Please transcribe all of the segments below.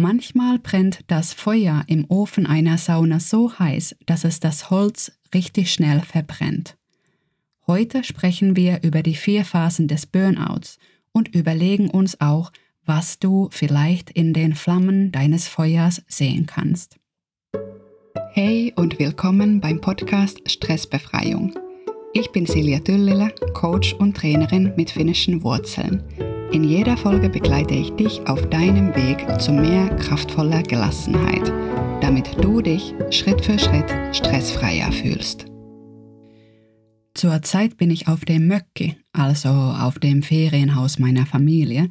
Manchmal brennt das Feuer im Ofen einer Sauna so heiß, dass es das Holz richtig schnell verbrennt. Heute sprechen wir über die vier Phasen des Burnouts und überlegen uns auch, was du vielleicht in den Flammen deines Feuers sehen kannst. Hey und willkommen beim Podcast Stressbefreiung. Ich bin Silja Tüllile, Coach und Trainerin mit finnischen Wurzeln. In jeder Folge begleite ich dich auf deinem Weg zu mehr kraftvoller Gelassenheit, damit du dich Schritt für Schritt stressfreier fühlst. Zurzeit bin ich auf dem Möcki, also auf dem Ferienhaus meiner Familie,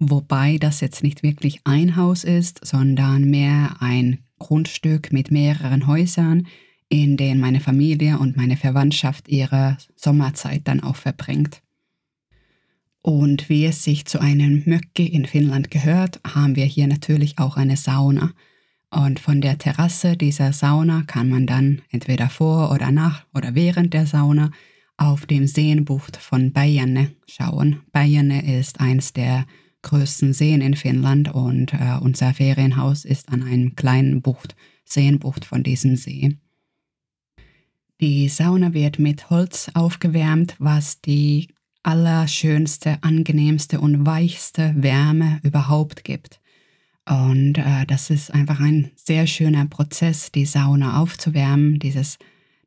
wobei das jetzt nicht wirklich ein Haus ist, sondern mehr ein Grundstück mit mehreren Häusern, in denen meine Familie und meine Verwandtschaft ihre Sommerzeit dann auch verbringt. Und wie es sich zu einem Möcki in Finnland gehört, haben wir hier natürlich auch eine Sauna. Und von der Terrasse dieser Sauna kann man dann entweder vor oder nach oder während der Sauna auf dem Seenbucht von Bayerne schauen. Bayerne ist eins der größten Seen in Finnland und äh, unser Ferienhaus ist an einem kleinen Bucht, Seenbucht von diesem See. Die Sauna wird mit Holz aufgewärmt, was die allerschönste, angenehmste und weichste Wärme überhaupt gibt. Und äh, das ist einfach ein sehr schöner Prozess, die Sauna aufzuwärmen, dieses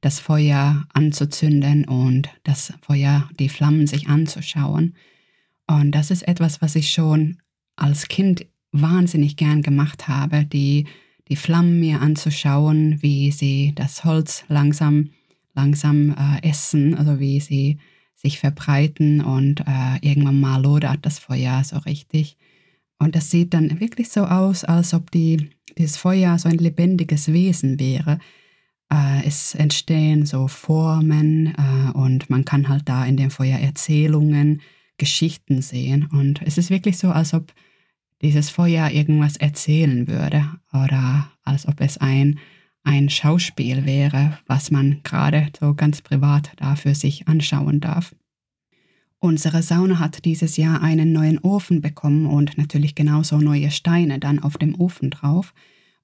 das Feuer anzuzünden und das Feuer, die Flammen sich anzuschauen. Und das ist etwas, was ich schon als Kind wahnsinnig gern gemacht habe, die, die Flammen mir anzuschauen, wie sie das Holz langsam langsam äh, essen, also wie sie sich verbreiten und äh, irgendwann mal lodert das Feuer so richtig. Und das sieht dann wirklich so aus, als ob die, das Feuer so ein lebendiges Wesen wäre. Äh, es entstehen so Formen äh, und man kann halt da in dem Feuer Erzählungen, Geschichten sehen. Und es ist wirklich so, als ob dieses Feuer irgendwas erzählen würde oder als ob es ein ein Schauspiel wäre, was man gerade so ganz privat da für sich anschauen darf. Unsere Sauna hat dieses Jahr einen neuen Ofen bekommen und natürlich genauso neue Steine dann auf dem Ofen drauf.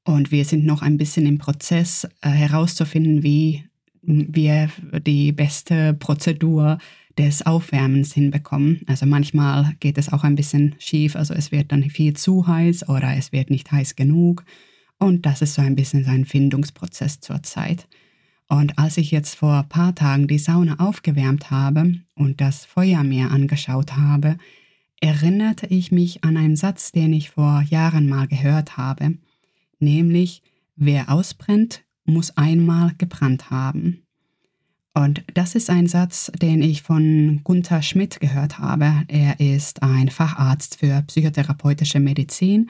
Und wir sind noch ein bisschen im Prozess äh, herauszufinden, wie wir die beste Prozedur des Aufwärmens hinbekommen. Also manchmal geht es auch ein bisschen schief, also es wird dann viel zu heiß oder es wird nicht heiß genug. Und das ist so ein bisschen sein Findungsprozess zurzeit. Und als ich jetzt vor ein paar Tagen die Sauna aufgewärmt habe und das Feuer mir angeschaut habe, erinnerte ich mich an einen Satz, den ich vor Jahren mal gehört habe, nämlich, wer ausbrennt, muss einmal gebrannt haben. Und das ist ein Satz, den ich von Gunther Schmidt gehört habe. Er ist ein Facharzt für psychotherapeutische Medizin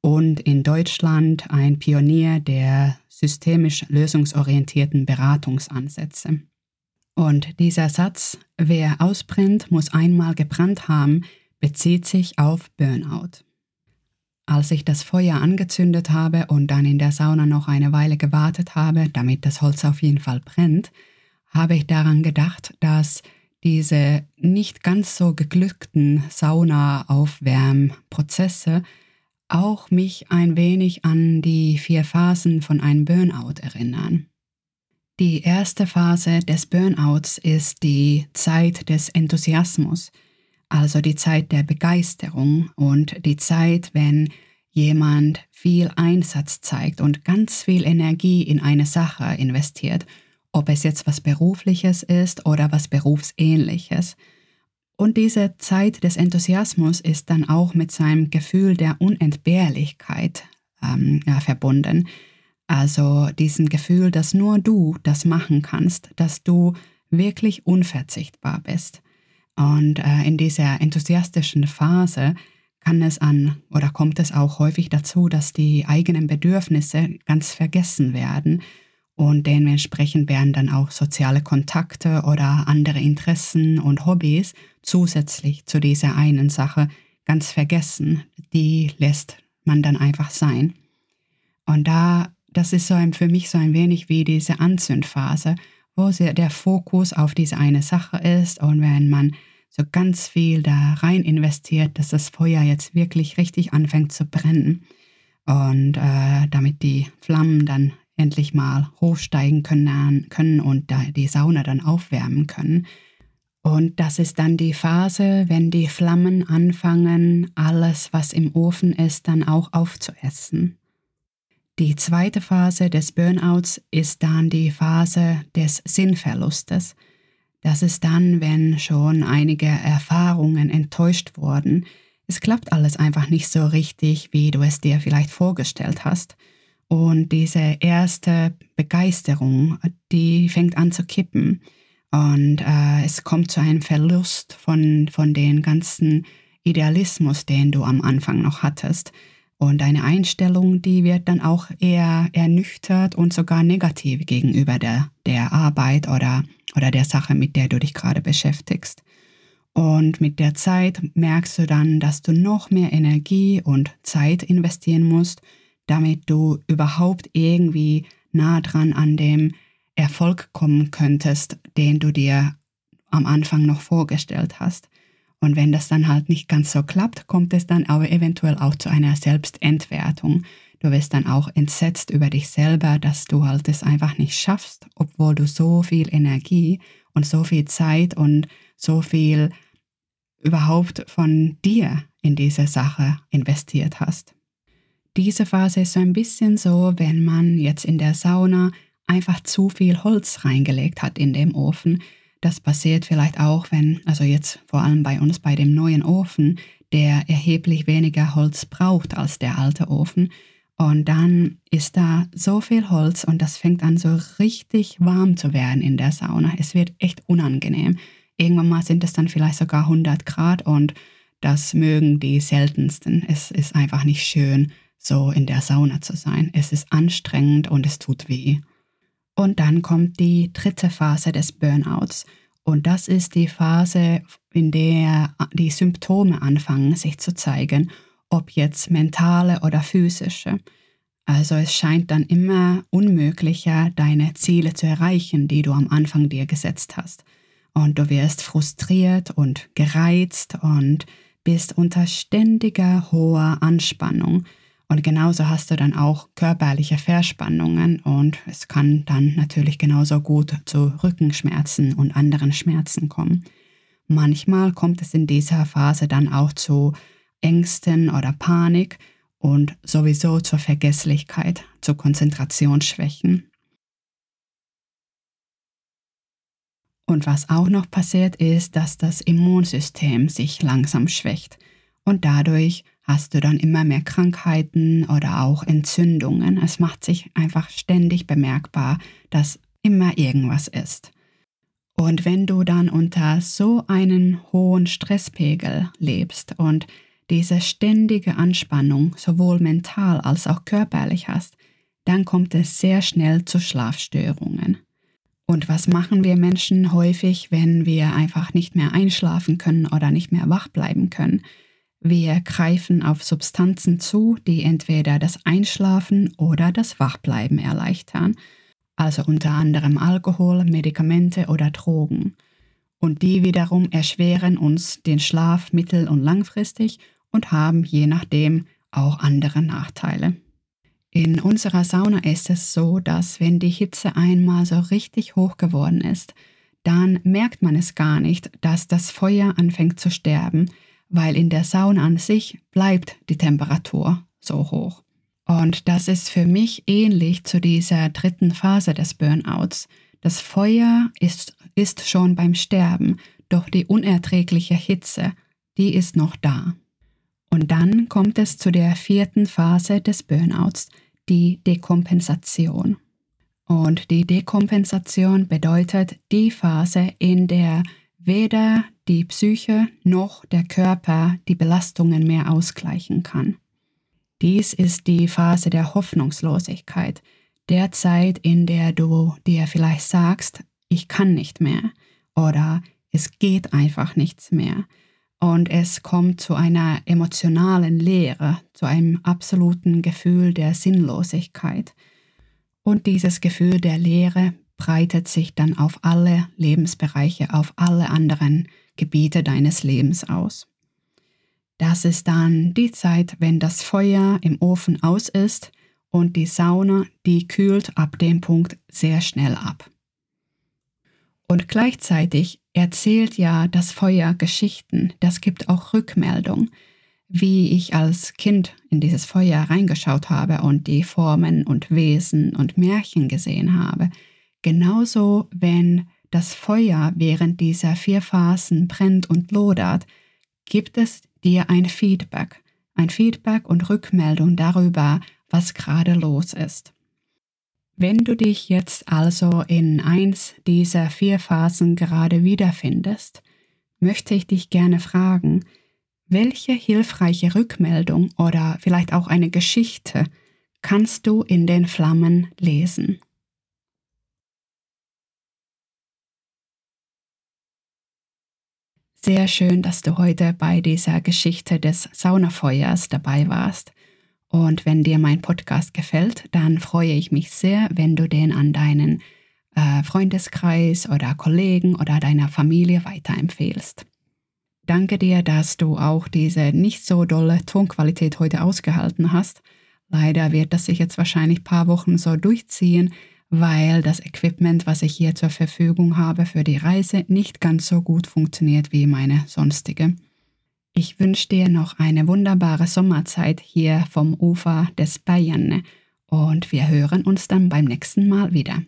und in Deutschland ein Pionier der systemisch lösungsorientierten Beratungsansätze. Und dieser Satz, wer ausbrennt, muss einmal gebrannt haben, bezieht sich auf Burnout. Als ich das Feuer angezündet habe und dann in der Sauna noch eine Weile gewartet habe, damit das Holz auf jeden Fall brennt, habe ich daran gedacht, dass diese nicht ganz so geglückten Sauna-Aufwärmprozesse auch mich ein wenig an die vier Phasen von einem Burnout erinnern. Die erste Phase des Burnouts ist die Zeit des Enthusiasmus, also die Zeit der Begeisterung und die Zeit, wenn jemand viel Einsatz zeigt und ganz viel Energie in eine Sache investiert, ob es jetzt was Berufliches ist oder was Berufsähnliches. Und diese Zeit des Enthusiasmus ist dann auch mit seinem Gefühl der Unentbehrlichkeit ähm, ja, verbunden. Also diesem Gefühl, dass nur du das machen kannst, dass du wirklich unverzichtbar bist. Und äh, in dieser enthusiastischen Phase kann es an oder kommt es auch häufig dazu, dass die eigenen Bedürfnisse ganz vergessen werden und dementsprechend werden dann auch soziale Kontakte oder andere Interessen und Hobbys zusätzlich zu dieser einen Sache ganz vergessen. Die lässt man dann einfach sein. Und da, das ist so ein, für mich so ein wenig wie diese Anzündphase, wo der Fokus auf diese eine Sache ist und wenn man so ganz viel da rein investiert, dass das Feuer jetzt wirklich richtig anfängt zu brennen. und äh, damit die Flammen dann endlich mal hochsteigen können, können und die Sauna dann aufwärmen können. Und das ist dann die Phase, wenn die Flammen anfangen, alles, was im Ofen ist, dann auch aufzuessen. Die zweite Phase des Burnouts ist dann die Phase des Sinnverlustes. Das ist dann, wenn schon einige Erfahrungen enttäuscht wurden. Es klappt alles einfach nicht so richtig, wie du es dir vielleicht vorgestellt hast. Und diese erste Begeisterung, die fängt an zu kippen. Und äh, es kommt zu einem Verlust von, von den ganzen Idealismus, den du am Anfang noch hattest. Und deine Einstellung, die wird dann auch eher ernüchtert und sogar negativ gegenüber der, der Arbeit oder, oder der Sache, mit der du dich gerade beschäftigst. Und mit der Zeit merkst du dann, dass du noch mehr Energie und Zeit investieren musst, damit du überhaupt irgendwie nah dran an dem Erfolg kommen könntest, den du dir am Anfang noch vorgestellt hast. Und wenn das dann halt nicht ganz so klappt, kommt es dann aber eventuell auch zu einer Selbstentwertung. Du wirst dann auch entsetzt über dich selber, dass du halt es einfach nicht schaffst, obwohl du so viel Energie und so viel Zeit und so viel überhaupt von dir in diese Sache investiert hast. Diese Phase ist so ein bisschen so, wenn man jetzt in der Sauna einfach zu viel Holz reingelegt hat in dem Ofen. Das passiert vielleicht auch, wenn, also jetzt vor allem bei uns bei dem neuen Ofen, der erheblich weniger Holz braucht als der alte Ofen. Und dann ist da so viel Holz und das fängt an so richtig warm zu werden in der Sauna. Es wird echt unangenehm. Irgendwann mal sind es dann vielleicht sogar 100 Grad und das mögen die seltensten. Es ist einfach nicht schön, so in der Sauna zu sein. Es ist anstrengend und es tut weh. Und dann kommt die dritte Phase des Burnouts. Und das ist die Phase, in der die Symptome anfangen sich zu zeigen, ob jetzt mentale oder physische. Also es scheint dann immer unmöglicher, deine Ziele zu erreichen, die du am Anfang dir gesetzt hast. Und du wirst frustriert und gereizt und bist unter ständiger hoher Anspannung und genauso hast du dann auch körperliche Verspannungen und es kann dann natürlich genauso gut zu Rückenschmerzen und anderen Schmerzen kommen. Manchmal kommt es in dieser Phase dann auch zu Ängsten oder Panik und sowieso zur Vergesslichkeit, zu Konzentrationsschwächen. Und was auch noch passiert ist, dass das Immunsystem sich langsam schwächt und dadurch hast du dann immer mehr Krankheiten oder auch Entzündungen. Es macht sich einfach ständig bemerkbar, dass immer irgendwas ist. Und wenn du dann unter so einen hohen Stresspegel lebst und diese ständige Anspannung sowohl mental als auch körperlich hast, dann kommt es sehr schnell zu Schlafstörungen. Und was machen wir Menschen häufig, wenn wir einfach nicht mehr einschlafen können oder nicht mehr wach bleiben können? Wir greifen auf Substanzen zu, die entweder das Einschlafen oder das Wachbleiben erleichtern, also unter anderem Alkohol, Medikamente oder Drogen. Und die wiederum erschweren uns den Schlaf mittel- und langfristig und haben je nachdem auch andere Nachteile. In unserer Sauna ist es so, dass wenn die Hitze einmal so richtig hoch geworden ist, dann merkt man es gar nicht, dass das Feuer anfängt zu sterben, weil in der Sauna an sich bleibt die Temperatur so hoch. Und das ist für mich ähnlich zu dieser dritten Phase des Burnouts. Das Feuer ist, ist schon beim Sterben, doch die unerträgliche Hitze, die ist noch da. Und dann kommt es zu der vierten Phase des Burnouts, die Dekompensation. Und die Dekompensation bedeutet die Phase, in der weder die Psyche noch der Körper die Belastungen mehr ausgleichen kann. Dies ist die Phase der Hoffnungslosigkeit, der Zeit, in der du dir vielleicht sagst, ich kann nicht mehr oder es geht einfach nichts mehr. Und es kommt zu einer emotionalen Leere, zu einem absoluten Gefühl der Sinnlosigkeit. Und dieses Gefühl der Leere breitet sich dann auf alle Lebensbereiche, auf alle anderen Gebiete deines Lebens aus. Das ist dann die Zeit, wenn das Feuer im Ofen aus ist und die Sauna, die kühlt ab dem Punkt sehr schnell ab. Und gleichzeitig erzählt ja das Feuer Geschichten, das gibt auch Rückmeldung, wie ich als Kind in dieses Feuer reingeschaut habe und die Formen und Wesen und Märchen gesehen habe. Genauso, wenn das Feuer während dieser vier Phasen brennt und lodert, gibt es dir ein Feedback, ein Feedback und Rückmeldung darüber, was gerade los ist. Wenn du dich jetzt also in eins dieser vier Phasen gerade wiederfindest, möchte ich dich gerne fragen, welche hilfreiche Rückmeldung oder vielleicht auch eine Geschichte kannst du in den Flammen lesen? Sehr schön, dass du heute bei dieser Geschichte des Saunafeuers dabei warst. Und wenn dir mein Podcast gefällt, dann freue ich mich sehr, wenn du den an deinen äh, Freundeskreis oder Kollegen oder deiner Familie weiterempfehlst. Danke dir, dass du auch diese nicht so dolle Tonqualität heute ausgehalten hast. Leider wird das sich jetzt wahrscheinlich ein paar Wochen so durchziehen, weil das Equipment, was ich hier zur Verfügung habe für die Reise, nicht ganz so gut funktioniert wie meine sonstige. Ich wünsche dir noch eine wunderbare Sommerzeit hier vom Ufer des Bayern und wir hören uns dann beim nächsten Mal wieder.